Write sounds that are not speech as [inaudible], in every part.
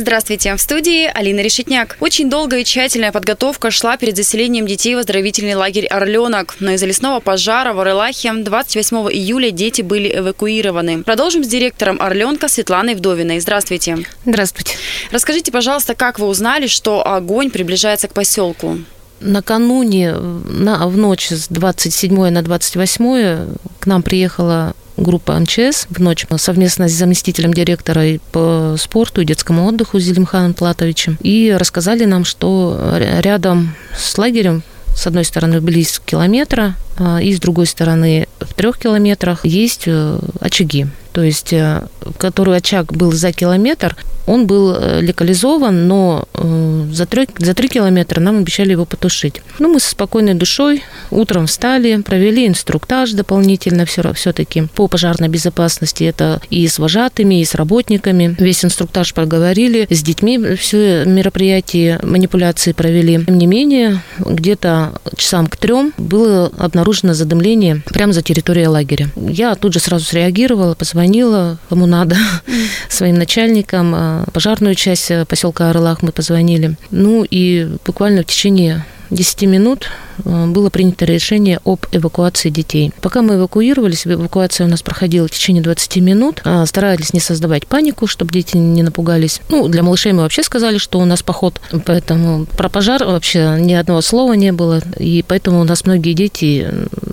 Здравствуйте, в студии Алина Решетняк. Очень долгая и тщательная подготовка шла перед заселением детей в оздоровительный лагерь «Орленок». Но из-за лесного пожара в Орелахе 28 июля дети были эвакуированы. Продолжим с директором «Орленка» Светланой Вдовиной. Здравствуйте. Здравствуйте. Расскажите, пожалуйста, как вы узнали, что огонь приближается к поселку? Накануне, на, в ночь с 27 на 28 к нам приехала группа МЧС в ночь совместно с заместителем директора по спорту и детскому отдыху Зелимханом Платовичем. И рассказали нам, что рядом с лагерем с одной стороны, близ километра, а, и с другой стороны, в трех километрах есть э, очаги. То есть, э, который очаг был за километр, он был э, локализован, но за три, за три километра нам обещали его потушить. Ну, мы со спокойной душой утром встали, провели инструктаж дополнительно все, все-таки по пожарной безопасности. Это и с вожатыми, и с работниками. Весь инструктаж проговорили, с детьми все мероприятия, манипуляции провели. Тем не менее, где-то часам к трем было обнаружено задымление прямо за территорией лагеря. Я тут же сразу среагировала, позвонила кому надо, [laughs] своим начальникам, пожарную часть поселка Орлах мы позвонили. Ну и буквально в течение 10 минут э, было принято решение об эвакуации детей. Пока мы эвакуировались, эвакуация у нас проходила в течение 20 минут. А, старались не создавать панику, чтобы дети не напугались. Ну, для малышей мы вообще сказали, что у нас поход, поэтому про пожар вообще ни одного слова не было, и поэтому у нас многие дети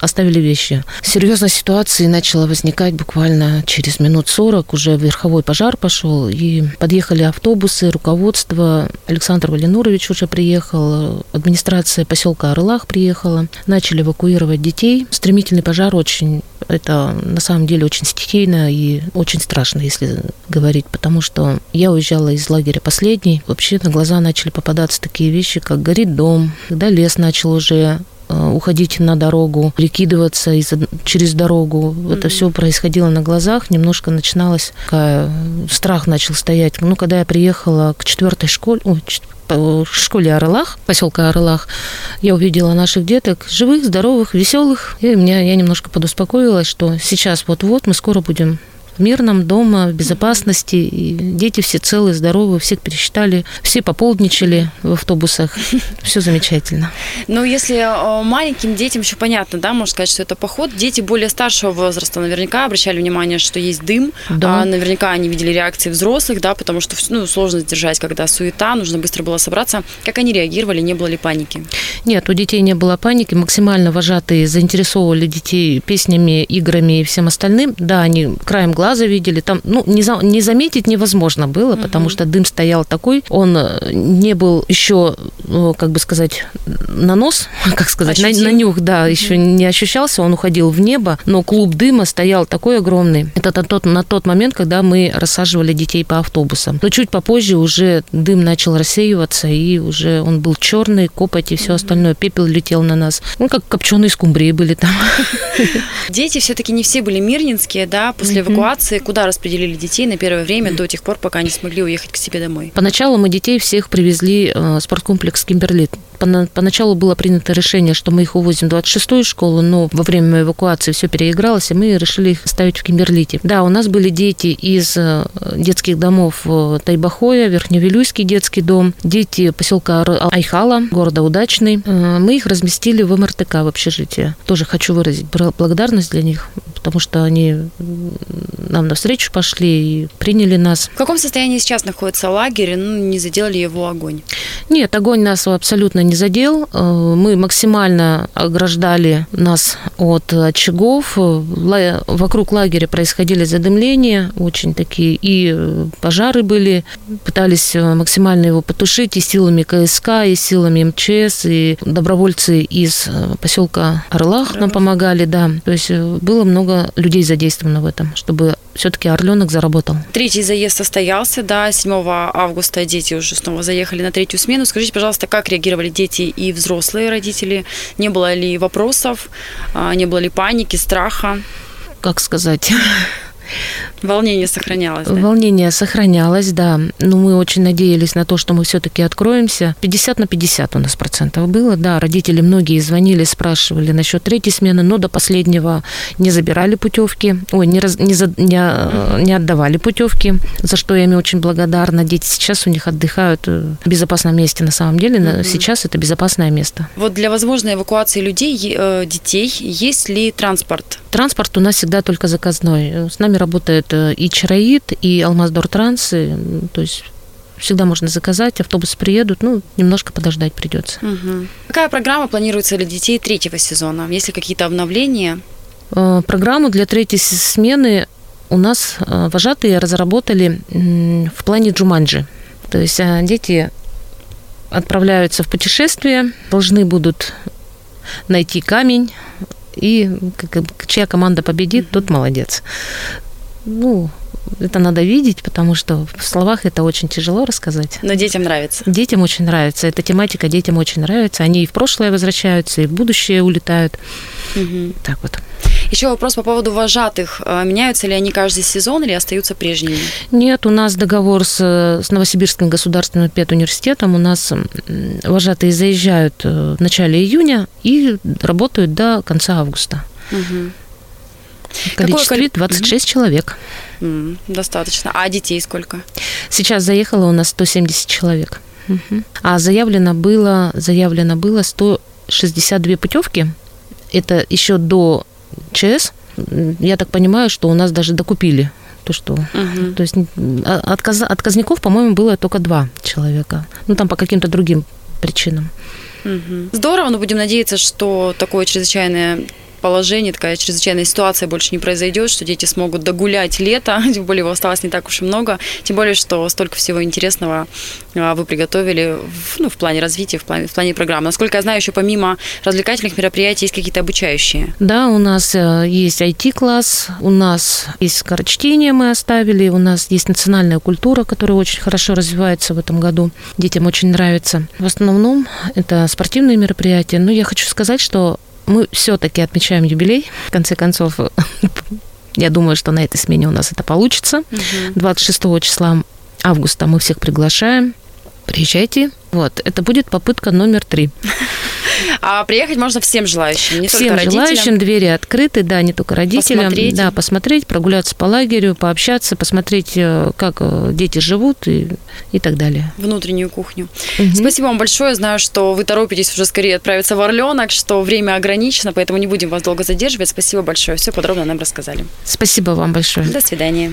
оставили вещи. Серьезная ситуация начала возникать буквально через минут 40, уже верховой пожар пошел, и подъехали автобусы, руководство. Александр Валинурович уже приехал, администрация поселка Орлах приехала, начали эвакуировать детей. Стремительный пожар очень, это на самом деле очень стихийно и очень страшно, если говорить, потому что я уезжала из лагеря последний. Вообще на глаза начали попадаться такие вещи, как горит дом, когда лес начал уже уходить на дорогу, прикидываться из, через дорогу. Mm-hmm. Это все происходило на глазах. Немножко начиналось, такая, страх начал стоять. Ну, когда я приехала к четвертой школе, в школе Орлах, поселка Орлах, я увидела наших деток живых, здоровых, веселых. И меня, я немножко подуспокоилась, что сейчас вот-вот мы скоро будем мирном дома, в безопасности. И дети все целые, здоровые, всех пересчитали, все пополдничали в автобусах. [laughs] Все замечательно. Ну, если э, маленьким детям еще понятно, да, можно сказать, что это поход. Дети более старшего возраста наверняка обращали внимание, что есть дым. Да. А наверняка они видели реакции взрослых, да, потому что ну, сложно сдержать, когда суета, нужно быстро было собраться. Как они реагировали, не было ли паники? Нет, у детей не было паники. Максимально вожатые заинтересовывали детей песнями, играми и всем остальным. Да, они краем глаза глаза видели. Там, ну, не, за, не заметить невозможно было, угу. потому что дым стоял такой. Он э, не был еще, э, как бы сказать, на нос, [laughs] как сказать, на, на нюх, да, угу. еще не ощущался. Он уходил в небо, но клуб дыма стоял такой огромный. Это на тот, на тот момент, когда мы рассаживали детей по автобусам. Но чуть попозже уже дым начал рассеиваться, и уже он был черный, копоть и все угу. остальное. Пепел летел на нас. Ну, как копченые скумбрии были там. [laughs] Дети все-таки не все были мирнинские, да, после эвакуации эвакуации, куда распределили детей на первое время до тех пор, пока они смогли уехать к себе домой? Поначалу мы детей всех привезли в спорткомплекс Кимберли. Поначалу было принято решение, что мы их увозим в 26-ю школу, но во время эвакуации все переигралось, и мы решили их ставить в Кимберлите. Да, у нас были дети из э, детских домов э, Тайбахоя, Верхневилюйский детский дом, дети поселка Айхала, города Удачный. Э, мы их разместили в МРТК, в общежитие. Тоже хочу выразить благодарность для них, потому что они нам навстречу пошли и приняли нас. В каком состоянии сейчас находится лагерь? Ну, не заделали его огонь? Нет, огонь нас абсолютно не задел. Э, мы максимально ограждали нас от очагов. Вокруг лагеря происходили задымления очень такие, и пожары были. Пытались максимально его потушить и силами КСК, и силами МЧС, и добровольцы из поселка Орлах нам помогали, да. То есть э, было много людей задействовано в этом, чтобы все-таки Орленок заработал. Третий заезд состоялся, да, 7 августа дети уже снова заехали на третью смену. Скажите, пожалуйста, как реагировали дети и взрослые родители? Не было ли вопросов, а, не было ли паники, страха? Как сказать? [laughs] Волнение сохранялось, да? Волнение сохранялось, да. Но мы очень надеялись на то, что мы все-таки откроемся. 50 на 50 у нас процентов было, да. Родители многие звонили, спрашивали насчет третьей смены, но до последнего не забирали путевки, ой, не, раз, не, за, не, не отдавали путевки, за что я им очень благодарна. Дети сейчас у них отдыхают в безопасном месте на самом деле. Mm-hmm. Сейчас это безопасное место. Вот для возможной эвакуации людей, э, детей, есть ли транспорт? Транспорт у нас всегда только заказной. С нами работает и Чароид, и Алмаздор Транс, и, то есть всегда можно заказать, автобусы приедут, ну, немножко подождать придется. Угу. Какая программа планируется для детей третьего сезона? Есть ли какие-то обновления? Э, программу для третьей смены у нас э, вожатые разработали в плане Джуманджи. То есть э, дети отправляются в путешествие, должны будут найти камень, и чья команда победит, тот молодец. Ну, это надо видеть, потому что в словах это очень тяжело рассказать. Но детям нравится. Детям очень нравится. Эта тематика детям очень нравится. Они и в прошлое возвращаются, и в будущее улетают. Угу. Так вот. Еще вопрос по поводу вожатых. А меняются ли они каждый сезон или остаются прежними? Нет, у нас договор с, с Новосибирским государственным педуниверситетом. У нас вожатые заезжают э, в начале июня и работают до конца августа. Угу. Количестве 26 человек. Достаточно. А детей сколько? Сейчас заехало у нас 170 человек. А заявлено было, заявлено было 162 путевки. Это еще до ЧС. Я так понимаю, что у нас даже докупили то, что... Угу. То есть а, отказ, отказников, по-моему, было только два человека. Ну, там по каким-то другим причинам. Угу. Здорово, но будем надеяться, что такое чрезвычайное положение, такая чрезвычайная ситуация больше не произойдет, что дети смогут догулять лето, [laughs] тем более его осталось не так уж и много, тем более, что столько всего интересного а, вы приготовили в, ну, в плане развития, в плане, в плане программы. Насколько я знаю, еще помимо развлекательных мероприятий есть какие-то обучающие. Да, у нас э, есть IT-класс, у нас есть скорочтение мы оставили, у нас есть национальная культура, которая очень хорошо развивается в этом году. Детям очень нравится. В основном это спортивные мероприятия. Но я хочу сказать, что мы все-таки отмечаем юбилей. В конце концов, [laughs] я думаю, что на этой смене у нас это получится. 26 числа августа мы всех приглашаем. Приезжайте. Вот, это будет попытка номер три. [laughs] А приехать можно всем желающим, не всем только желающим, двери открыты, да, не только родителям. Посмотреть. Да, посмотреть, прогуляться по лагерю, пообщаться, посмотреть, э, как э, дети живут и, и так далее. Внутреннюю кухню. Угу. Спасибо вам большое. Знаю, что вы торопитесь уже скорее отправиться в Орленок, что время ограничено, поэтому не будем вас долго задерживать. Спасибо большое. Все подробно нам рассказали. Спасибо вам большое. До свидания.